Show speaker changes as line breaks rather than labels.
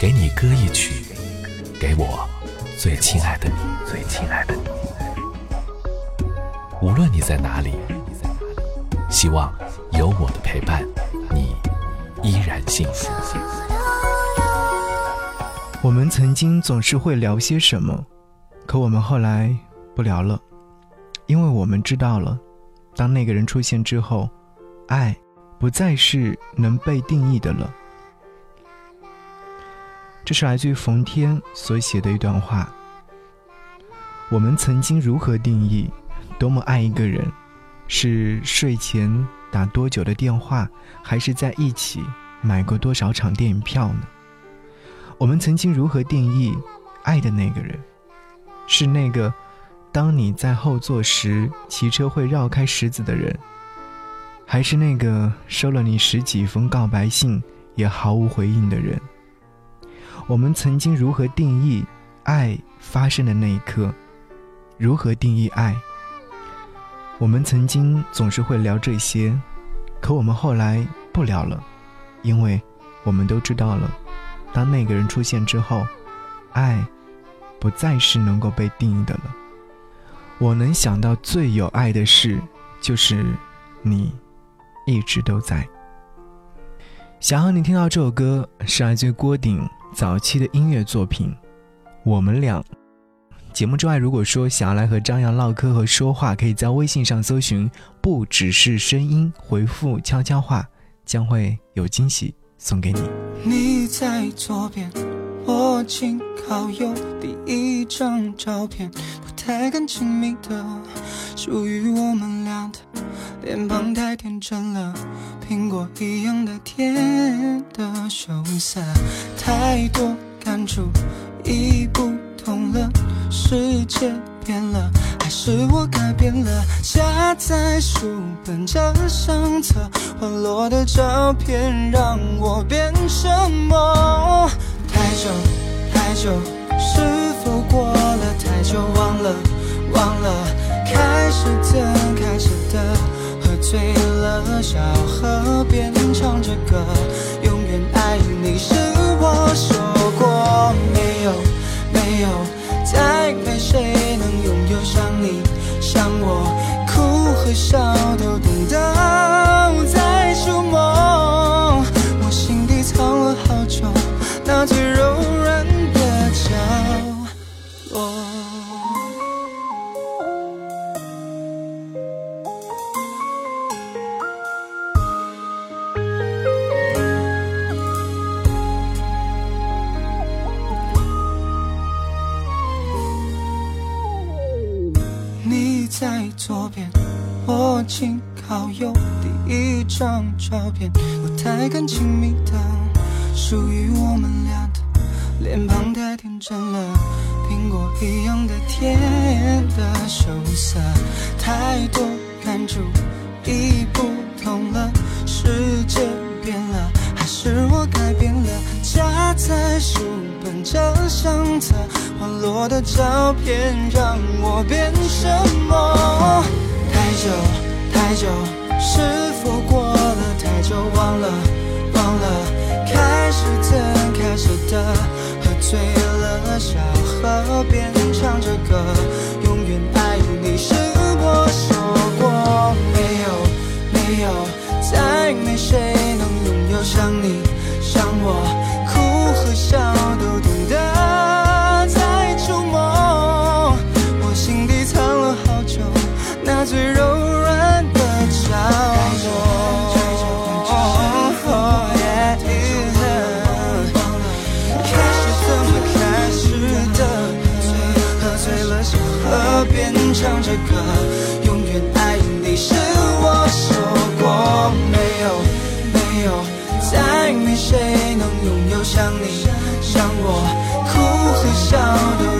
给你歌一曲，给我最亲爱的你，最亲爱的你。无论你在哪里，希望有我的陪伴，你依然幸福。
我们曾经总是会聊些什么，可我们后来不聊了，因为我们知道了，当那个人出现之后，爱不再是能被定义的了。这是来自于冯天所写的一段话。我们曾经如何定义多么爱一个人？是睡前打多久的电话，还是在一起买过多少场电影票呢？我们曾经如何定义爱的那个人？是那个当你在后座时骑车会绕开石子的人，还是那个收了你十几封告白信也毫无回应的人？我们曾经如何定义爱发生的那一刻？如何定义爱？我们曾经总是会聊这些，可我们后来不聊了，因为我们都知道了，当那个人出现之后，爱不再是能够被定义的了。我能想到最有爱的事，就是你一直都在。想要你听到这首歌，是来自郭顶。早期的音乐作品，我们俩。节目之外，如果说想要来和张扬唠嗑和说话，可以在微信上搜寻“不只是声音”，回复“悄悄话”，将会有惊喜送给你。
你在左边，我紧靠右。第一张照片，不太敢亲密的，属于我们俩的，脸庞太天真了，苹果一样的甜的羞涩，太多感触，已不同了。世界变了，还是我改变了？夹在书本这相册，滑落的照片让我变什么？太久太久，是否过了的，小河边唱着歌，永远爱你是我说过没有没有。再没谁能拥有像你，像我，哭和笑都懂得在左边，我紧靠右。第一张照片，不太敢亲密的，属于我们俩的，脸庞太天真了，苹果一样的甜的羞涩，太多感触已不同了，世界变了，还是我改变了？夹在书本这相册。滑落的照片让我变什么？太久太久，是否过了太久？忘了忘了，开始怎开始的，喝醉了，小河边唱着歌，永远爱你是我说过没有没有，再没谁能拥有像你像我，哭和笑都。